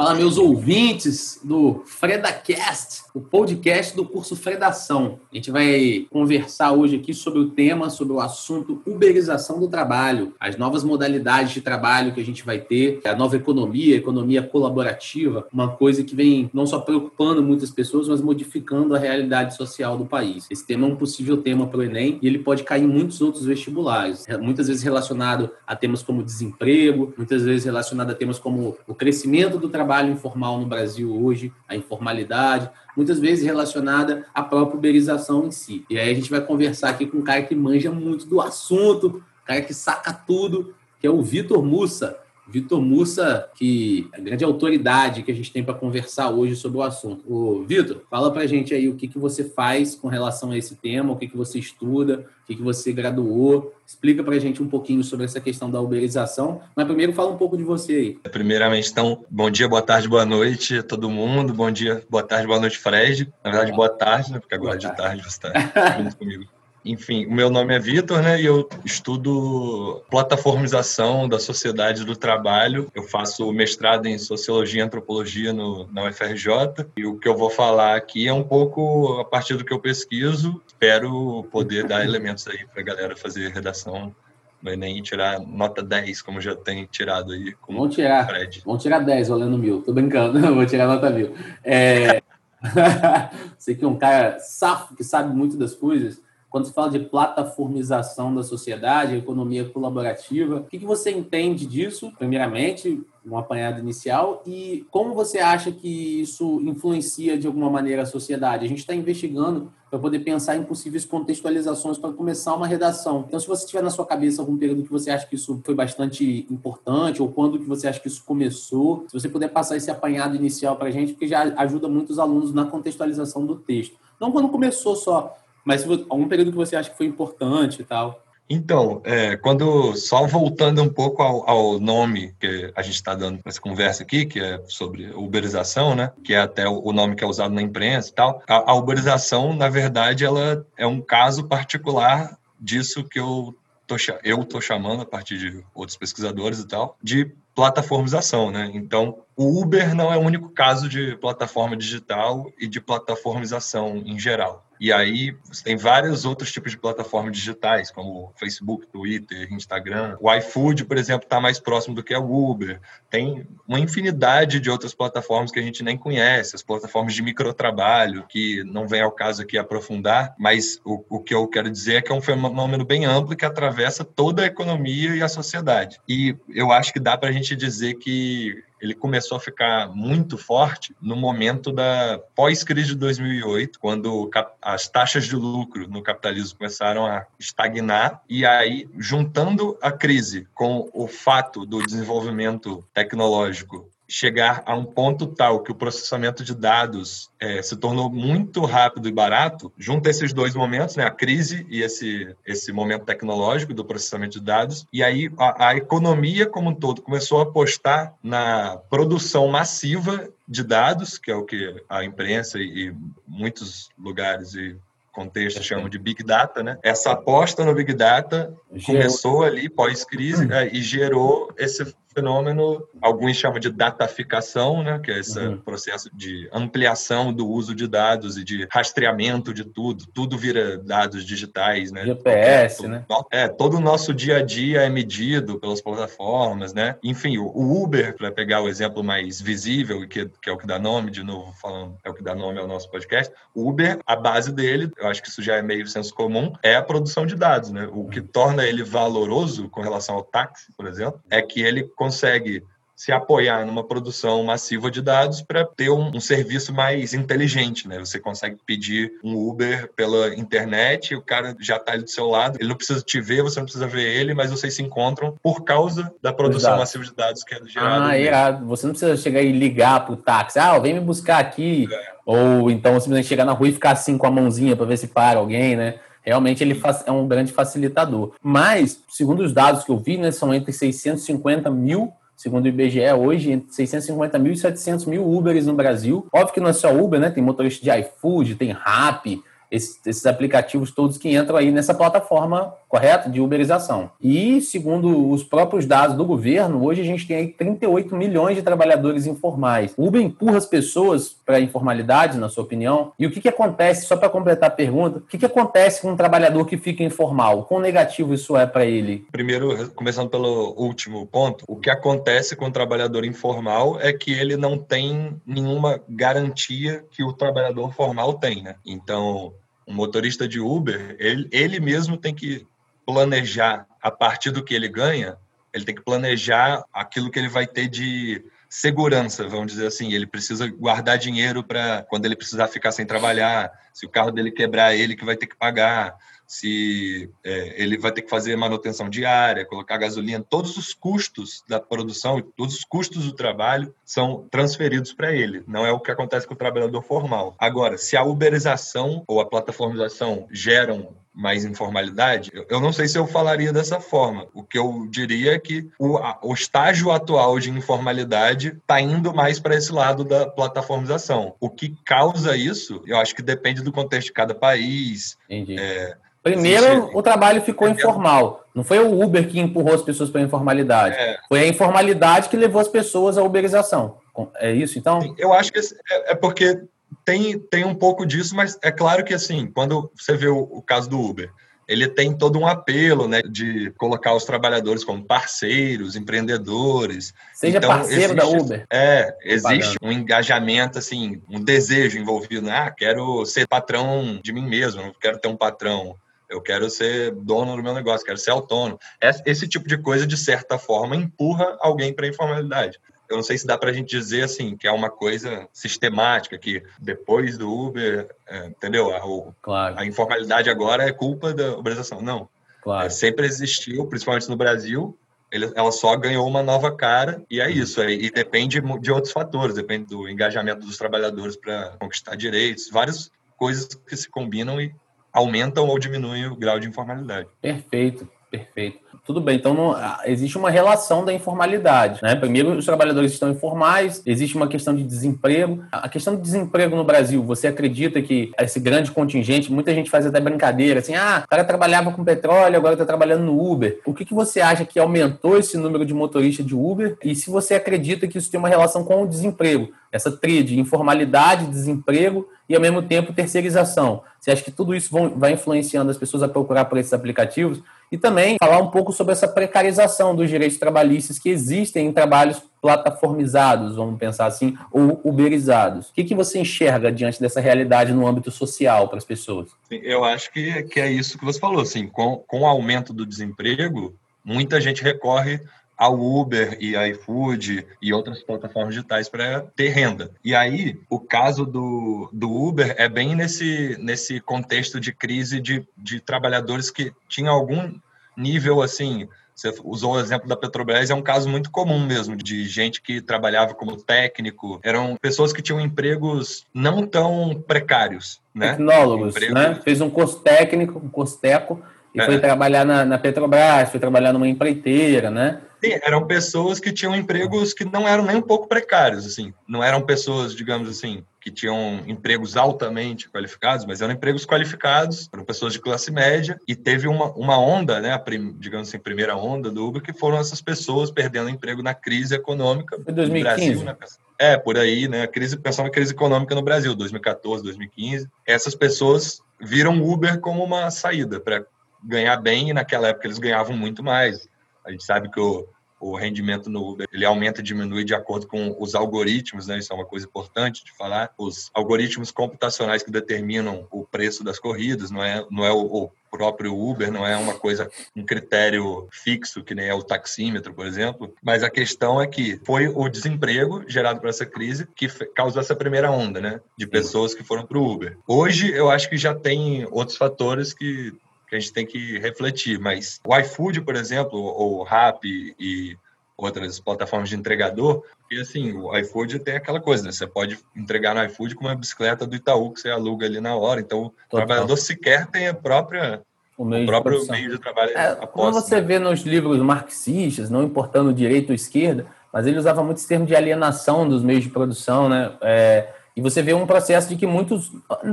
Fala, meus ouvintes do FredaCast, o podcast do curso Fredação. A gente vai conversar hoje aqui sobre o tema, sobre o assunto uberização do trabalho, as novas modalidades de trabalho que a gente vai ter, a nova economia, a economia colaborativa, uma coisa que vem não só preocupando muitas pessoas, mas modificando a realidade social do país. Esse tema é um possível tema para o Enem e ele pode cair em muitos outros vestibulares, muitas vezes relacionado a temas como desemprego, muitas vezes relacionado a temas como o crescimento do trabalho trabalho informal no Brasil hoje, a informalidade, muitas vezes relacionada à própria uberização em si. E aí a gente vai conversar aqui com um cara que manja muito do assunto, cara que saca tudo, que é o Vitor Mussa. Vitor Mussa, que é a grande autoridade que a gente tem para conversar hoje sobre o assunto. Ô, Vitor, fala para a gente aí o que, que você faz com relação a esse tema, o que, que você estuda, o que, que você graduou. Explica para a gente um pouquinho sobre essa questão da uberização, mas primeiro fala um pouco de você aí. Primeiramente, então, bom dia, boa tarde, boa noite a todo mundo. Bom dia, boa tarde, boa noite, Fred. Na verdade, boa tarde, né? Porque agora boa de tarde você está comigo. Enfim, o meu nome é Vitor, né? E eu estudo plataformização da sociedade do trabalho. Eu faço mestrado em sociologia e antropologia no, na UFRJ. E o que eu vou falar aqui é um pouco a partir do que eu pesquiso. Espero poder dar elementos aí para a galera fazer redação no Enem tirar nota 10, como já tem tirado aí. Vamos tirar. Fred. Vamos tirar 10 olhando mil. Tô brincando, vou tirar nota mil. É... Você que é um cara safo, que sabe muito das coisas quando se fala de plataformização da sociedade, economia colaborativa, o que, você entende disso, primeiramente, um apanhado inicial, e como você acha que isso influencia de alguma maneira a sociedade? A gente está investigando para poder pensar em possíveis contextualizações para começar uma redação. Então, se você tiver na sua cabeça algum período que você acha que isso foi bastante importante, ou quando que você acha que isso começou, se você puder passar esse apanhado inicial para a gente, porque já ajuda muito os alunos na contextualização do texto. Não quando começou só, mas algum período que você acha que foi importante e tal? Então, é, quando só voltando um pouco ao, ao nome que a gente está dando essa conversa aqui, que é sobre uberização, né? Que é até o nome que é usado na imprensa e tal. A, a uberização, na verdade, ela é um caso particular disso que eu tô, eu tô chamando a partir de outros pesquisadores e tal, de plataformização, né? Então, o Uber não é o único caso de plataforma digital e de plataformização em geral. E aí você tem vários outros tipos de plataformas digitais, como Facebook, Twitter, Instagram. O iFood, por exemplo, está mais próximo do que o Uber. Tem uma infinidade de outras plataformas que a gente nem conhece, as plataformas de microtrabalho, que não vem ao caso aqui aprofundar, mas o, o que eu quero dizer é que é um fenômeno bem amplo que atravessa toda a economia e a sociedade. E eu acho que dá para a gente dizer que ele começou a ficar muito forte no momento da pós-crise de 2008, quando as taxas de lucro no capitalismo começaram a estagnar. E aí juntando a crise com o fato do desenvolvimento tecnológico chegar a um ponto tal que o processamento de dados é, se tornou muito rápido e barato, junta esses dois momentos, né, a crise e esse, esse momento tecnológico do processamento de dados, e aí a, a economia como um todo começou a apostar na produção massiva de dados, que é o que a imprensa e, e muitos lugares e contexto chamam de Big Data, né? Essa aposta no Big Data gerou. começou ali pós-crise hum. é, e gerou esse fenômeno, alguns chamam de dataficação, né, que é esse uhum. processo de ampliação do uso de dados e de rastreamento de tudo, tudo vira dados digitais, né? GPS, né? É, todo o nosso dia a dia é medido pelas plataformas, né? Enfim, o Uber, para pegar o exemplo mais visível, que, que é o que dá nome, de novo falando, é o que dá nome ao nosso podcast, o Uber, a base dele, eu acho que isso já é meio senso comum, é a produção de dados, né? O que torna ele valoroso com relação ao táxi, por exemplo, é que ele consegue se apoiar numa produção massiva de dados para ter um, um, serviço mais inteligente, né? Você consegue pedir um Uber pela internet, o cara já está ali do seu lado, ele não precisa te ver, você não precisa ver ele, mas vocês se encontram por causa da produção massiva de dados que é gerada. Ah, é, você não precisa chegar e ligar para o táxi, ah, vem me buscar aqui, é. ou então simplesmente chegar na rua e ficar assim com a mãozinha para ver se para alguém, né? Realmente ele é um grande facilitador. Mas, segundo os dados que eu vi, né, são entre 650 mil segundo o IBGE, hoje, entre 650 mil e 700 mil Uberes no Brasil. Óbvio que não é só Uber, né? Tem motorista de iFood, tem Rappi, esses, esses, aplicativos todos que entram aí nessa plataforma, correto? De uberização. E, segundo os próprios dados do governo, hoje a gente tem aí 38 milhões de trabalhadores informais. O Uber empurra as pessoas para a informalidade, na sua opinião? E o que, que acontece, só para completar a pergunta, o que, que acontece com um trabalhador que fica informal? Quão negativo isso é para ele? Primeiro, começando pelo último ponto, o que acontece com o trabalhador informal é que ele não tem nenhuma garantia que o trabalhador formal tem, né? Então, um motorista de Uber, ele, ele mesmo tem que planejar a partir do que ele ganha, ele tem que planejar aquilo que ele vai ter de segurança, vamos dizer assim. Ele precisa guardar dinheiro para quando ele precisar ficar sem trabalhar, se o carro dele quebrar, ele que vai ter que pagar se é, ele vai ter que fazer manutenção diária, colocar gasolina, todos os custos da produção, todos os custos do trabalho são transferidos para ele. Não é o que acontece com o trabalhador formal. Agora, se a uberização ou a plataformização geram mais informalidade, eu não sei se eu falaria dessa forma. O que eu diria é que o, o estágio atual de informalidade está indo mais para esse lado da plataformização. O que causa isso, eu acho que depende do contexto de cada país. Entendi. É, Primeiro, o trabalho ficou informal. Não foi o Uber que empurrou as pessoas para a informalidade. É. Foi a informalidade que levou as pessoas à uberização. É isso, então? Eu acho que é, é porque tem, tem um pouco disso, mas é claro que, assim, quando você vê o, o caso do Uber, ele tem todo um apelo, né, de colocar os trabalhadores como parceiros, empreendedores. Seja então, parceiro existe, da Uber. É, existe um engajamento, assim, um desejo envolvido. Né? Ah, quero ser patrão de mim mesmo, não quero ter um patrão eu quero ser dono do meu negócio, quero ser autônomo. Esse tipo de coisa, de certa forma, empurra alguém para a informalidade. Eu não sei se dá para a gente dizer assim que é uma coisa sistemática, que depois do Uber, é, entendeu? A, o, claro. a, informalidade agora é culpa da uberização. Não. Claro. É, sempre existiu, principalmente no Brasil, ela só ganhou uma nova cara e é uhum. isso. É, e depende de outros fatores, depende do engajamento dos trabalhadores para conquistar direitos, várias coisas que se combinam e aumentam ou diminuem o grau de informalidade. Perfeito, perfeito. Tudo bem, então não, existe uma relação da informalidade. Né? Primeiro, os trabalhadores estão informais, existe uma questão de desemprego. A questão do desemprego no Brasil, você acredita que esse grande contingente, muita gente faz até brincadeira, assim, ah, o cara trabalhava com petróleo, agora está trabalhando no Uber. O que, que você acha que aumentou esse número de motoristas de Uber? E se você acredita que isso tem uma relação com o desemprego? Essa tríade, informalidade, desemprego e, ao mesmo tempo, terceirização. Você acha que tudo isso vai influenciando as pessoas a procurar por esses aplicativos? E também falar um pouco sobre essa precarização dos direitos trabalhistas que existem em trabalhos plataformizados, vamos pensar assim, ou uberizados. O que, que você enxerga diante dessa realidade no âmbito social para as pessoas? Eu acho que, que é isso que você falou. Assim, com, com o aumento do desemprego, muita gente recorre ao Uber e iFood e outras plataformas digitais para ter renda. E aí, o caso do, do Uber é bem nesse, nesse contexto de crise de, de trabalhadores que tinham algum nível assim. Você usou o exemplo da Petrobras, é um caso muito comum mesmo, de gente que trabalhava como técnico. Eram pessoas que tinham empregos não tão precários. Né? Tecnólogos, Emprego... né? Fez um curso técnico, um curso teco, e é. foi trabalhar na, na Petrobras, foi trabalhar numa empreiteira, né? Sim, eram pessoas que tinham empregos que não eram nem um pouco precários, assim. Não eram pessoas, digamos assim, que tinham empregos altamente qualificados, mas eram empregos qualificados, eram pessoas de classe média, e teve uma, uma onda, né, a prim, digamos assim, primeira onda do Uber, que foram essas pessoas perdendo emprego na crise econômica Foi 2015. no Brasil, né? É, por aí, né, a crise, pensando na crise econômica no Brasil, 2014, 2015. Essas pessoas viram Uber como uma saída para ganhar bem, e naquela época eles ganhavam muito mais a gente sabe que o, o rendimento no Uber ele aumenta e diminui de acordo com os algoritmos, né? Isso é uma coisa importante de falar. Os algoritmos computacionais que determinam o preço das corridas, não é, não é o, o próprio Uber, não é uma coisa, um critério fixo, que nem é o taxímetro, por exemplo. Mas a questão é que foi o desemprego gerado por essa crise que causou essa primeira onda, né? De pessoas que foram para o Uber. Hoje, eu acho que já tem outros fatores que que a gente tem que refletir. Mas o iFood, por exemplo, ou o Rap e outras plataformas de entregador, e assim, o iFood tem aquela coisa, né? Você pode entregar no iFood com uma bicicleta do Itaú que você aluga ali na hora. Então, Total. o trabalhador sequer tem a própria o, meio o próprio de meio de trabalho. É, quando você né? vê nos livros marxistas, não importando direita ou esquerda, mas ele usava muito esse termo de alienação dos meios de produção, né? É, E você vê um processo de que muitos.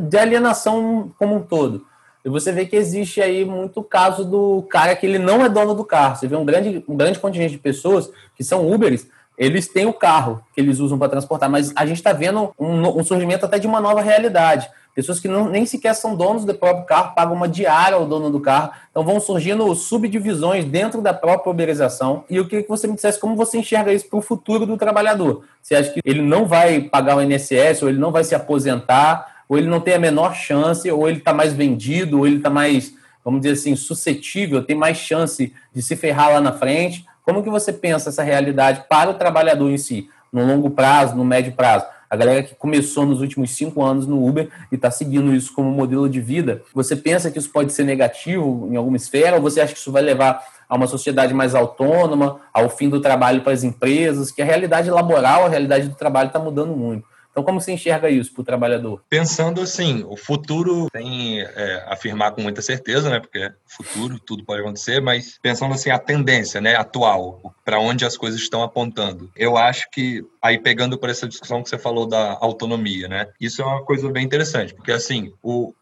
de alienação como um todo. E você vê que existe aí muito caso do cara que ele não é dono do carro. Você vê um grande, um grande contingente de pessoas que são Uberes, eles têm o carro que eles usam para transportar, mas a gente está vendo um, um, surgimento até de uma nova realidade. Pessoas que não, nem sequer são donos do próprio carro, pagam uma diária ao dono do carro. Então vão surgindo subdivisões dentro da própria uberização. E eu queria que você me dissesse como você enxerga isso para o futuro do trabalhador. Você acha que ele não vai pagar o INSS, ou ele não vai se aposentar, ou ele não tem a menor chance, ou ele está mais vendido, ou ele está mais, vamos dizer assim, suscetível, tem mais chance de se ferrar lá na frente. Como que você pensa essa realidade para o trabalhador em si, no longo prazo, no médio prazo? A galera que começou nos últimos cinco anos no Uber e está seguindo isso como modelo de vida, você pensa que isso pode ser negativo em alguma esfera ou você acha que isso vai levar a uma sociedade mais autônoma, ao fim do trabalho para as empresas, que a realidade laboral, a realidade do trabalho está mudando muito? Então, como você enxerga isso para o trabalhador? Pensando assim, o futuro tem é, afirmar com muita certeza, né? Porque futuro tudo pode acontecer, mas pensando assim a tendência, né, atual, para onde as coisas estão apontando. Eu acho que aí pegando por essa discussão que você falou da autonomia, né? Isso é uma coisa bem interessante, porque assim, o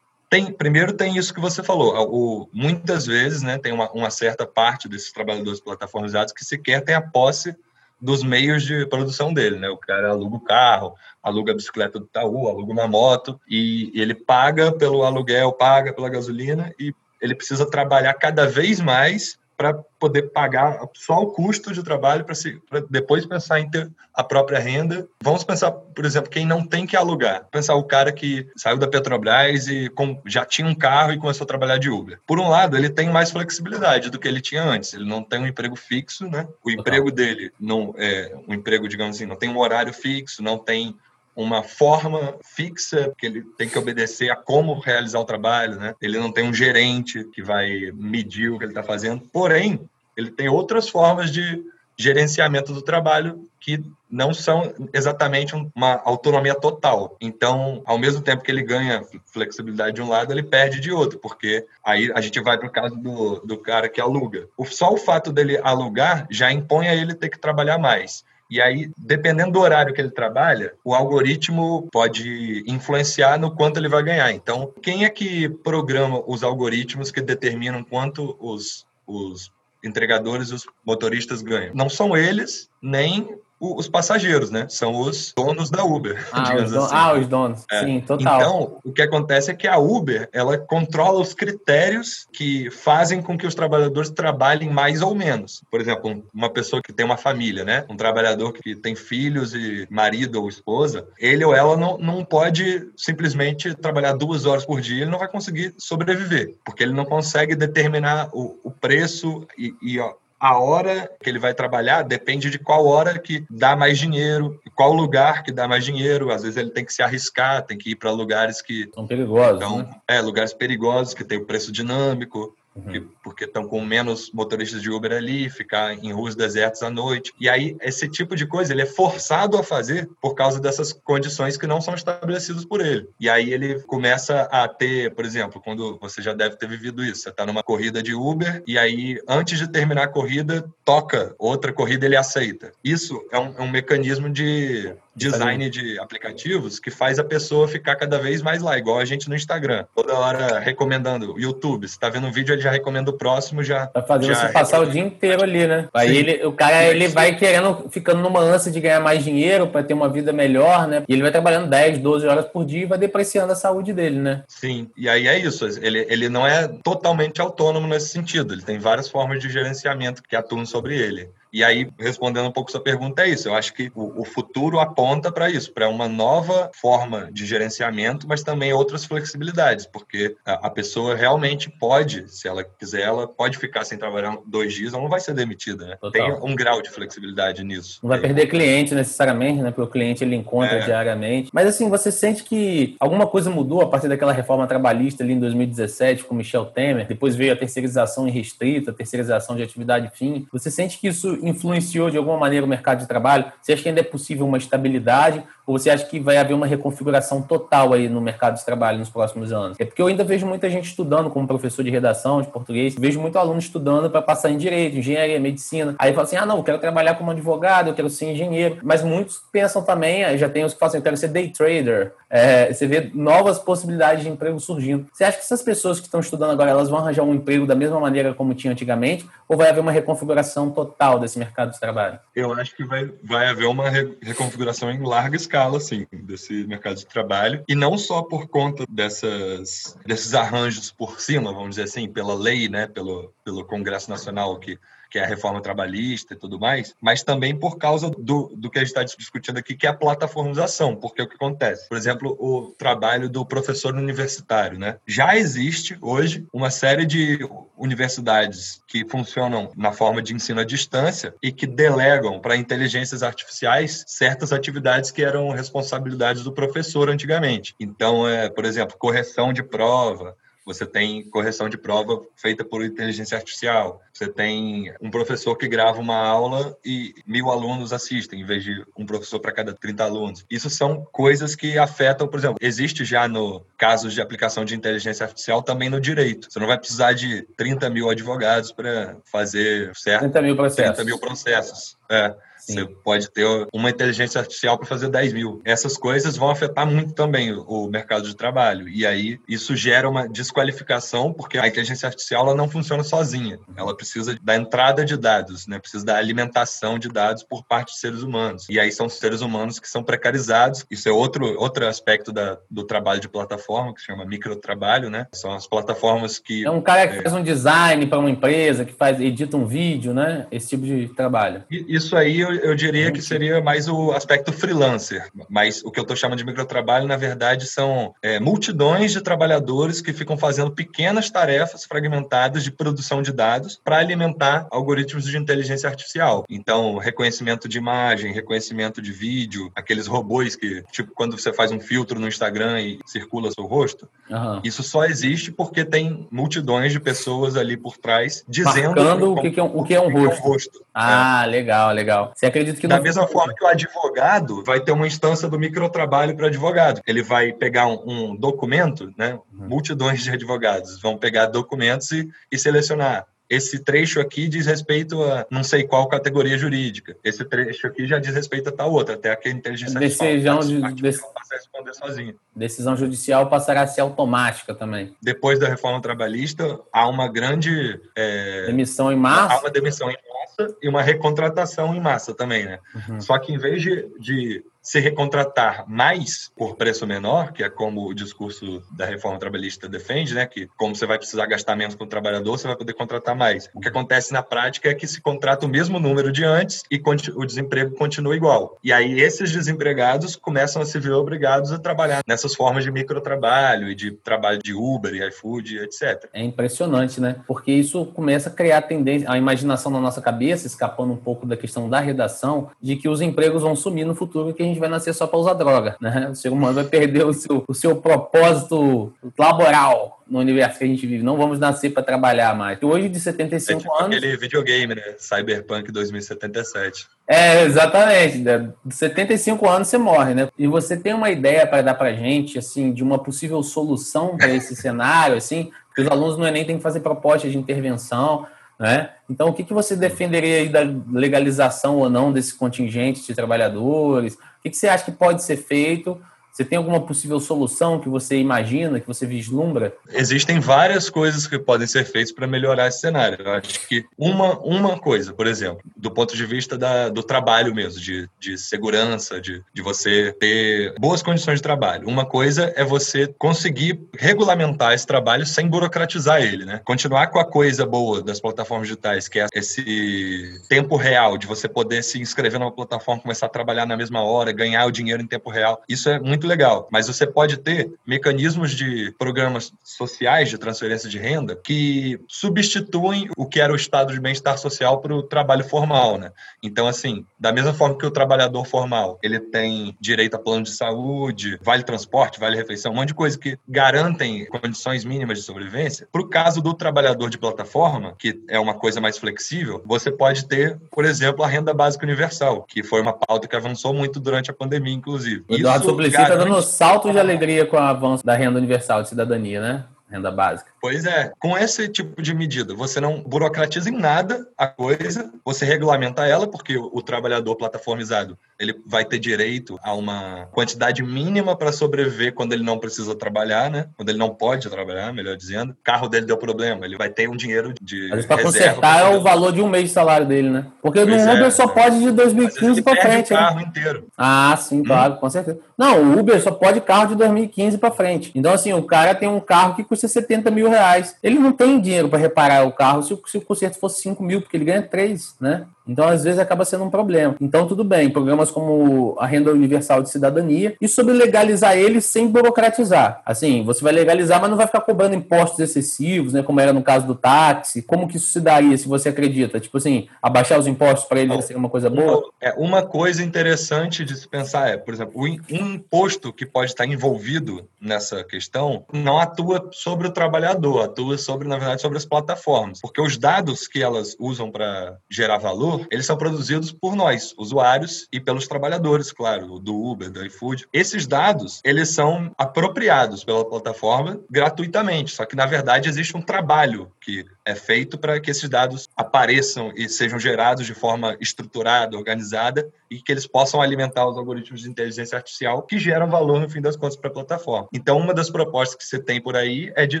tem, primeiro tem isso que você falou. O, muitas vezes, né, tem uma, uma certa parte desses trabalhadores plataformizados que sequer tem a posse dos meios de produção dele, né? O cara aluga o carro, aluga a bicicleta do Itaú, aluga uma moto e ele paga pelo aluguel, paga pela gasolina e ele precisa trabalhar cada vez mais para poder pagar só o custo de trabalho para depois pensar em ter a própria renda. Vamos pensar, por exemplo, quem não tem que alugar. Pensar o cara que saiu da Petrobras e com, já tinha um carro e começou a trabalhar de Uber. Por um lado, ele tem mais flexibilidade do que ele tinha antes. Ele não tem um emprego fixo, né? O emprego dele não é um emprego, digamos assim, não tem um horário fixo, não tem uma forma fixa que ele tem que obedecer a como realizar o trabalho, né? Ele não tem um gerente que vai medir o que ele está fazendo. Porém, ele tem outras formas de gerenciamento do trabalho que não são exatamente uma autonomia total. Então, ao mesmo tempo que ele ganha flexibilidade de um lado, ele perde de outro, porque aí a gente vai para o caso do, do cara que aluga. Só o fato dele alugar já impõe a ele ter que trabalhar mais. E aí, dependendo do horário que ele trabalha, o algoritmo pode influenciar no quanto ele vai ganhar. Então, quem é que programa os algoritmos que determinam quanto os, os entregadores e os motoristas ganham? Não são eles, nem os passageiros, né? São os donos da Uber. Ah, os, don assim. ah, os donos. É. Sim, total. Então, o que acontece é que a Uber, ela controla os critérios que fazem com que os trabalhadores trabalhem mais ou menos. Por exemplo, uma pessoa que tem uma família, né? Um trabalhador que tem filhos e marido ou esposa, ele ou ela não, não pode simplesmente trabalhar duas horas por dia, ele não vai conseguir sobreviver, porque ele não consegue determinar o, o preço e, e ó, a hora que ele vai trabalhar depende de qual hora que dá mais dinheiro, qual lugar que dá mais dinheiro. Às vezes ele tem que se arriscar, tem que ir para lugares que são perigosos. Então, né? É, lugares perigosos que tem o preço dinâmico uhum. porque estão com menos motoristas de Uber ali, ficar em ruas desertas à noite. E aí, esse tipo de coisa ele é forçado a fazer por causa dessas condições que não são estabelecidas por ele. E aí ele começa a ter, por exemplo, quando você já deve ter vivido isso, você está numa corrida de Uber e aí, antes de terminar a corrida, toca outra corrida ele aceita. Isso é um, é um mecanismo de design de aplicativos que faz a pessoa ficar cada vez mais lá, igual a gente no Instagram. Toda hora recomendando. YouTube, você tá vendo um vídeo, ele já recomenda o próximo, já. Vai fazer já você passar o dia inteiro ali, né? Aí ele, o cara ele vai querendo, ficando numa ânsia de ganhar mais dinheiro para ter uma vida melhor, né? E ele vai trabalhando 10, 12 horas por dia e vai depreciando a saúde dele, né? Sim, e aí é isso. Ele, ele não é totalmente autônomo nesse sentido. Ele tem várias formas de gerenciamento que atuam sobre ele. E aí, respondendo um pouco sua pergunta, é isso. Eu acho que o, o futuro aponta para isso, para uma nova forma de gerenciamento, mas também outras flexibilidades, porque a, a, pessoa realmente pode, se ela quiser, ela pode ficar sem trabalhar dois dias, ela não vai ser demitida, né? Tem um grau de flexibilidade nisso. Não vai perder cliente necessariamente, né? Porque o cliente ele encontra é. diariamente. Mas assim, você sente que alguma coisa mudou a partir daquela reforma trabalhista ali em 2017 com Michel Temer, depois veio a terceirização irrestrita, a terceirização de atividade fim. Você sente que isso influenciou de alguma maneira o mercado de trabalho? Você acha que ainda é possível uma estabilidade Ou você acha que vai haver uma reconfiguração total aí no mercado de trabalho nos próximos anos? É porque eu ainda vejo muita gente estudando como professor de redação, de português, vejo muito aluno estudando para passar em direito, engenharia, medicina. Aí fala assim: ah, não, eu quero trabalhar como advogado, eu quero ser engenheiro. Mas muitos pensam também, já tem os que falam assim, eu quero ser day trader. É, você vê novas possibilidades de emprego surgindo. Você acha que essas pessoas que estão estudando agora, elas vão arranjar um emprego da mesma maneira como tinha antigamente? Ou vai haver uma reconfiguração total desse mercado de trabalho? Eu acho que vai, vai haver uma re reconfiguração em larga escala, assim, desse mercado de trabalho. E não só por conta dessas, desses arranjos por cima, vamos dizer assim, pela lei, né, pelo, pelo Congresso Nacional que que é a reforma trabalhista e tudo mais, mas também por causa do, do que a gente está discutindo aqui, que é a plataformização, porque o que acontece? Por exemplo, o trabalho do professor universitário, né? Já existe hoje uma série de universidades que funcionam na forma de ensino à distância e que delegam para inteligências artificiais certas atividades que eram responsabilidades do professor antigamente. Então, é, por exemplo, correção de prova, você tem correção de prova feita por inteligência artificial, você tem um professor que grava uma aula e mil alunos assistem, em vez de um professor para cada 30 alunos. Isso são coisas que afetam, por exemplo, existe já no casos de aplicação de inteligência artificial também no direito. Você não vai precisar de 30 mil advogados para fazer certo? 30 mil processos. 30 mil processos. É. Você pode ter uma inteligência artificial para fazer 10 mil. Essas coisas vão afetar muito também o mercado de trabalho. E aí isso gera uma desqualificação, porque a inteligência artificial ela não funciona sozinha. Ela precisa da entrada de dados, né? precisa da alimentação de dados por parte de seres humanos. E aí são seres humanos que são precarizados. Isso é outro, outro aspecto da, do trabalho de plataforma, que se chama microtrabalho, né? São as plataformas que. É um cara que é... faz um design para uma empresa, que faz, edita um vídeo, né? Esse tipo de trabalho. Isso aí eu, eu diria que seria mais o aspecto freelancer, mas o que eu estou chamando de microtrabalho, na verdade, são é, multidões de trabalhadores que ficam fazendo pequenas tarefas fragmentadas de produção de dados para alimentar algoritmos de inteligência artificial. Então, reconhecimento de imagem, reconhecimento de vídeo, aqueles robôs que, tipo, quando você faz um filtro no Instagram e circula seu rosto, uhum. isso só existe porque tem multidões de pessoas ali por trás dizendo Marcando o que, é um, o que é um rosto. É um rosto. Ah, é. legal, legal. Você acredita que da mesma forma que o advogado vai ter uma instância do microtrabalho para advogado. Ele vai pegar um, um documento, né? Uhum. Multidões de advogados vão pegar documentos e, e selecionar esse trecho aqui diz respeito a não sei qual categoria jurídica. Esse trecho aqui já diz respeito a tal outra, até a que a inteligência Decisão de, dec... a responder sozinha. Decisão judicial passará a ser automática também. Depois da reforma trabalhista, há uma grande... É... Demissão em massa? Há uma demissão em massa e uma recontratação em massa também, né? Uhum. Só que em vez de, de se recontratar mais por preço menor, que é como o discurso da reforma trabalhista defende, né, que como você vai precisar gastar menos com o trabalhador, você vai poder contratar mais. O que acontece na prática é que se contrata o mesmo número de antes e o desemprego continua igual. E aí esses desempregados começam a se ver obrigados a trabalhar nessas formas de microtrabalho e de trabalho de Uber e iFood, etc. É impressionante, né? Porque isso começa a criar tendência, a imaginação na nossa cabeça, escapando um pouco da questão da redação, de que os empregos vão sumir no futuro, que a gente gente vai nascer só para usar droga, né? O ser humano vai perder o seu, o seu propósito laboral no universo que a gente vive. Não vamos nascer para trabalhar mais. Hoje, de 75 é tipo anos. aquele videogame, né? Cyberpunk 2077. É, exatamente. De 75 anos você morre, né? E você tem uma ideia para dar para gente, assim, de uma possível solução para esse cenário, assim? Porque os alunos no Enem têm que fazer propostas de intervenção. Né? Então, o que, que você defenderia aí da legalização ou não desse contingente de trabalhadores? O que, que você acha que pode ser feito você tem alguma possível solução que você imagina, que você vislumbra? Existem várias coisas que podem ser feitas para melhorar esse cenário. Eu acho que uma, uma coisa, por exemplo, do ponto de vista da, do trabalho mesmo, de, de segurança, de, de você ter boas condições de trabalho. Uma coisa é você conseguir regulamentar esse trabalho sem burocratizar ele, né? Continuar com a coisa boa das plataformas digitais, que é esse tempo real, de você poder se inscrever numa plataforma, começar a trabalhar na mesma hora, ganhar o dinheiro em tempo real. Isso é muito muito legal. Mas você pode ter mecanismos de programas sociais de transferência de renda que substituem o que era o estado de bem-estar social para o trabalho formal, né? Então, assim, da mesma forma que o trabalhador formal, ele tem direito a plano de saúde, vale transporte, vale refeição, um monte de coisa que garantem condições mínimas de sobrevivência. Para o caso do trabalhador de plataforma, que é uma coisa mais flexível, você pode ter, por exemplo, a renda básica universal, que foi uma pauta que avançou muito durante a pandemia, inclusive. O Eduardo Suplicy está dando salto de alegria com o avanço da renda universal de cidadania, né? Renda básica. Pois é, com esse tipo de medida, você não burocratiza em nada a coisa, você regulamenta ela, porque o, trabalhador plataformizado ele vai ter direito a uma quantidade mínima para sobreviver quando ele não precisa trabalhar, né? Quando ele não pode trabalhar, melhor dizendo. O carro dele deu problema, ele vai ter um dinheiro de. Mas para consertar é o valor de um mês de salário dele, né? Porque pois no Uber é, só pode de 2015 para frente. O carro né? inteiro. Ah, sim, claro, hum. com certeza. Não, o Uber só pode carro de 2015 para frente. Então, assim, o cara tem um carro que custa 70 mil reais. Ele não tem dinheiro para reparar o carro se o, se o conserto fosse 5 mil, porque ele ganha 3, né? Então, às vezes, acaba sendo um problema. Então, tudo bem, programas como a renda universal de cidadania e sobre legalizar ele sem burocratizar. Assim, você vai legalizar, mas não vai ficar cobrando impostos excessivos, né? Como era no caso do táxi. Como que isso se daria, se você acredita? Tipo assim, abaixar os impostos para ele ser uma coisa boa? É, uma coisa interessante de se pensar é, por exemplo, um imposto que pode estar envolvido nessa questão não atua sobre o trabalhador, atua sobre, na verdade, sobre as plataformas. Porque os dados que elas usam para gerar valor eles são produzidos por nós, usuários, e pelos trabalhadores, claro, do Uber, do iFood. Esses dados, eles são apropriados pela plataforma gratuitamente, só que na verdade existe um trabalho que é feito para que esses dados apareçam e sejam gerados de forma estruturada, organizada e que eles possam alimentar os algoritmos de inteligência artificial que geram valor no fim das contas para a plataforma. Então, uma das propostas que você tem por aí é de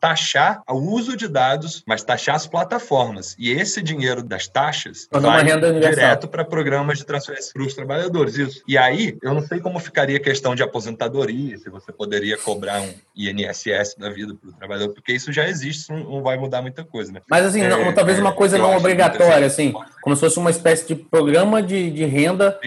taxar o uso de dados, mas taxar as plataformas. E esse dinheiro das taxas vai direto para programas de transferência para os trabalhadores. Isso. E aí, eu não sei como ficaria a questão de aposentadoria, se você poderia cobrar um INSS da vida para o trabalhador, porque isso já existe, não vai mudar muita coisa. Né? Mas assim, é, não, talvez uma coisa não obrigatória, assim, como se fosse uma espécie de programa de, de renda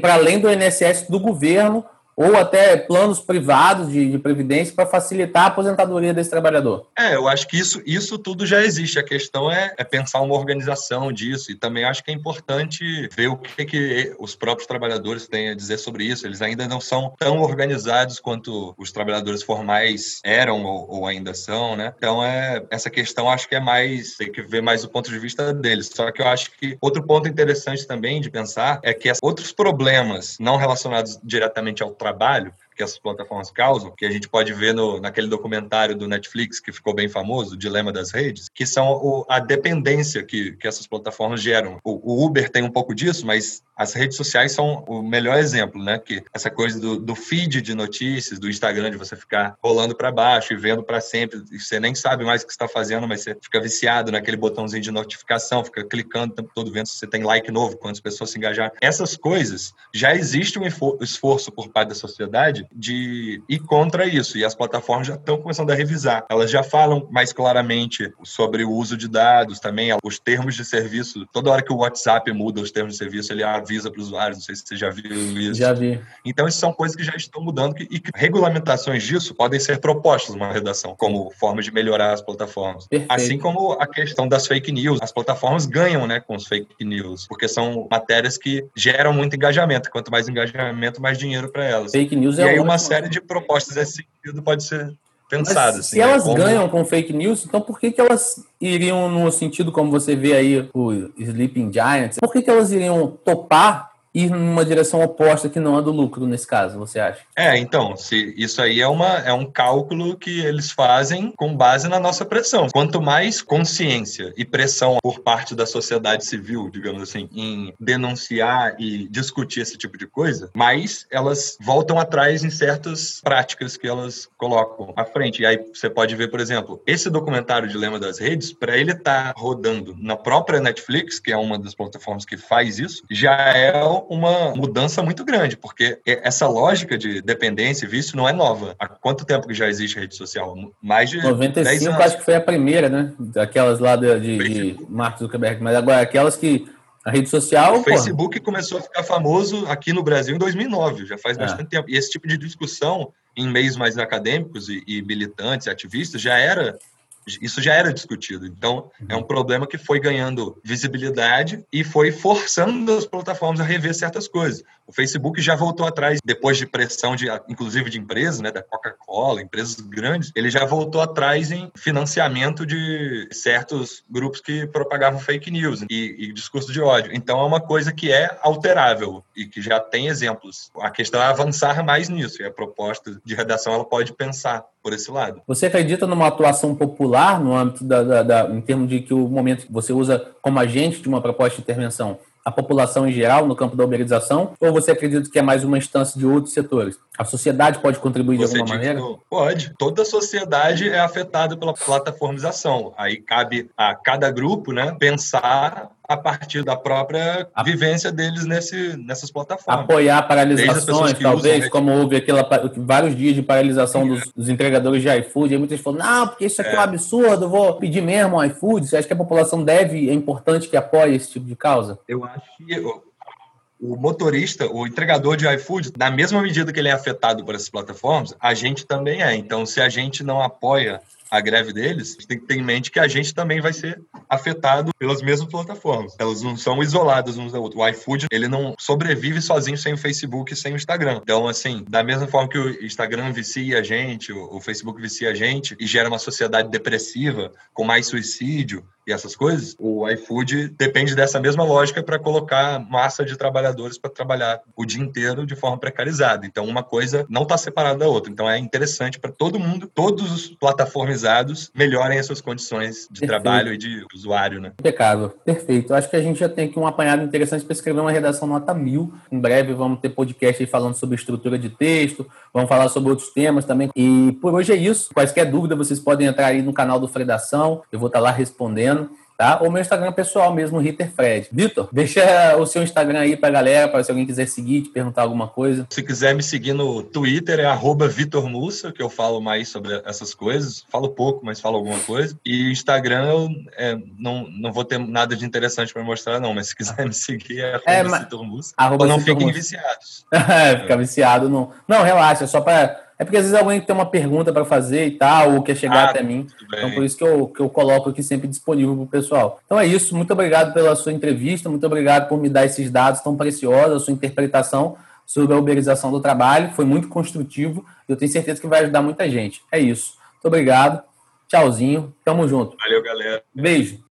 para além do INSS do governo ou até planos privados de, de previdência para facilitar a aposentadoria desse trabalhador? É, eu acho que isso, isso tudo já existe. A questão é, é pensar uma organização disso. E também acho que é importante ver o que, que os próprios trabalhadores têm a dizer sobre isso. Eles ainda não são tão organizados quanto os trabalhadores formais eram ou, ou ainda são, né? Então, é, essa questão acho que é mais, tem que ver mais o ponto de vista deles. Só que eu acho que outro ponto interessante também de pensar é que outros problemas não relacionados diretamente ao trabalho trabalho que essas plataformas causam, que a gente pode ver no, naquele documentário do Netflix que ficou bem famoso, o Dilema das Redes, que são o, a dependência que, que essas plataformas geram. O, o, Uber tem um pouco disso, mas as redes sociais são o melhor exemplo, né? Que essa coisa do, do feed de notícias, do Instagram, de você ficar rolando para baixo e vendo para sempre, e você nem sabe mais o que está fazendo, mas você fica viciado naquele botãozinho de notificação, fica clicando o tempo todo vendo se você tem like novo, quantas pessoas se engajaram. Essas coisas, já existe um esforço por parte da sociedade de ir contra isso. E as plataformas já estão começando a revisar. Elas já falam mais claramente sobre o uso de dados, também os termos de serviço. Toda hora que o WhatsApp muda os termos de serviço, ele avisa para os usuários. Não sei se você já viu isso. Já vi. Então, isso são coisas que já estão mudando e que regulamentações disso podem ser propostas numa redação, como formas de melhorar as plataformas. Perfeito. Assim como a questão das fake news. As plataformas ganham né, com os fake news, porque são matérias que geram muito engajamento. Quanto mais engajamento, mais dinheiro para elas. Fake news é aí uma série de propostas nesse sentido pode ser pensada. Assim, se elas né? ganham com fake news, então por que, que elas iriam no sentido como você vê aí o Sleeping Giants? Por que, que elas iriam topar ir numa direção oposta que não a do lucro, nesse caso, você acha? É, então, se isso aí é, uma, é um cálculo que eles fazem com base na nossa pressão. Quanto mais consciência e pressão por parte da sociedade civil, digamos assim, em denunciar e discutir esse tipo de coisa, mais elas voltam atrás em certas práticas que elas colocam à frente. E aí você pode ver, por exemplo, esse documentário Dilema das Redes, para ele estar tá rodando na própria Netflix, que é uma das plataformas que faz isso, já é uma mudança muito grande, porque essa lógica de dependência e vício não é nova. Há quanto tempo que já existe rede social? Mais de 95, 10 anos. acho que foi a primeira, né? Aquelas lá de, de, de Mark Zuckerberg, mas agora aquelas que A rede social. O Facebook começou a ficar famoso aqui no Brasil em 2009, já faz é. bastante tempo. E esse tipo de discussão em meios mais acadêmicos e, e militantes, ativistas, já era isso já era discutido. Então, é um problema que foi ganhando visibilidade e foi forçando as plataformas a rever certas coisas. O Facebook já voltou atrás, depois de pressão, de, inclusive de empresas, né, da Coca-Cola, empresas grandes, ele já voltou atrás em financiamento de certos grupos que propagavam fake news e, e discurso de ódio. Então, é uma coisa que é alterável e que já tem exemplos. A questão é avançar mais nisso, e a proposta de redação ela pode pensar por esse lado. Você acredita numa atuação popular no âmbito da, da, da, em termos de que o momento que você usa como agente de uma proposta de intervenção a população em geral no campo da uberização? Ou você acredita que é mais uma instância de outros setores? A sociedade pode contribuir você de alguma maneira? Pode. Toda a sociedade é afetada pela plataformização. Aí cabe a cada grupo né, pensar a partir da própria vivência deles nesse, nessas plataformas. Apoiar paralisações, talvez, usam... como houve aquela, vários dias de paralisação dos, dos, entregadores de iFood, aí muitas falam, não, porque isso aqui é. é um absurdo, vou pedir mesmo um iFood. Você acha que a população deve, é importante que apoie esse tipo de causa? Eu acho que o motorista, o entregador de iFood, na mesma medida que ele é afetado por essas plataformas, a gente também é. Então, se a gente não apoia a greve deles, a gente tem que ter em mente que a gente também vai ser afetado pelas mesmas plataformas. Elas não são isoladas uns da outra. O iFood, ele não sobrevive sozinho sem o Facebook e sem o Instagram. Então, assim, da mesma forma que o Instagram vicia a gente, o Facebook vicia a gente e gera uma sociedade depressiva com mais suicídio, e essas coisas, o iFood depende dessa mesma lógica para colocar massa de trabalhadores para trabalhar o dia inteiro de forma precarizada. Então, uma coisa não está separada da outra. Então, é interessante para todo mundo, todos os plataformizados melhorem as suas condições de Perfeito. trabalho e de usuário, né? Impecável. Perfeito. Acho que a gente já tem aqui um apanhado interessante para escrever uma redação nota mil. Em breve vamos ter podcast aí falando sobre estrutura de texto, vamos falar sobre outros temas também. E por hoje é isso. Quaisquer dúvida, vocês podem entrar aí no canal do Fredação. Eu vou estar tá lá respondendo tá? Ou meu Instagram pessoal mesmo, Ritter Fred. Vitor, deixa o seu Instagram aí pra galera, para se alguém quiser seguir, te perguntar alguma coisa. Se quiser me seguir no Twitter, é arroba Vitor Mussa, que eu falo mais sobre essas coisas. Falo pouco, mas falo alguma coisa. E Instagram, eu é, não, não vou ter nada de interessante para mostrar, não, mas se quiser me seguir, é arroba é, Vitor Mussa. Arroba não fiquem viciados. é, ficar viciado, não. Não, relaxa, é só para é porque às vezes alguém tem uma pergunta para fazer e tal, ou quer chegar ah, até mim. Então, por isso que eu, que eu coloco aqui sempre disponível para o pessoal. Então é isso. Muito obrigado pela sua entrevista, muito obrigado por me dar esses dados tão preciosos, a sua interpretação sobre a uberização do trabalho. Foi muito construtivo e eu tenho certeza que vai ajudar muita gente. É isso. Muito obrigado. Tchauzinho. Tamo junto. Valeu, galera. Beijo.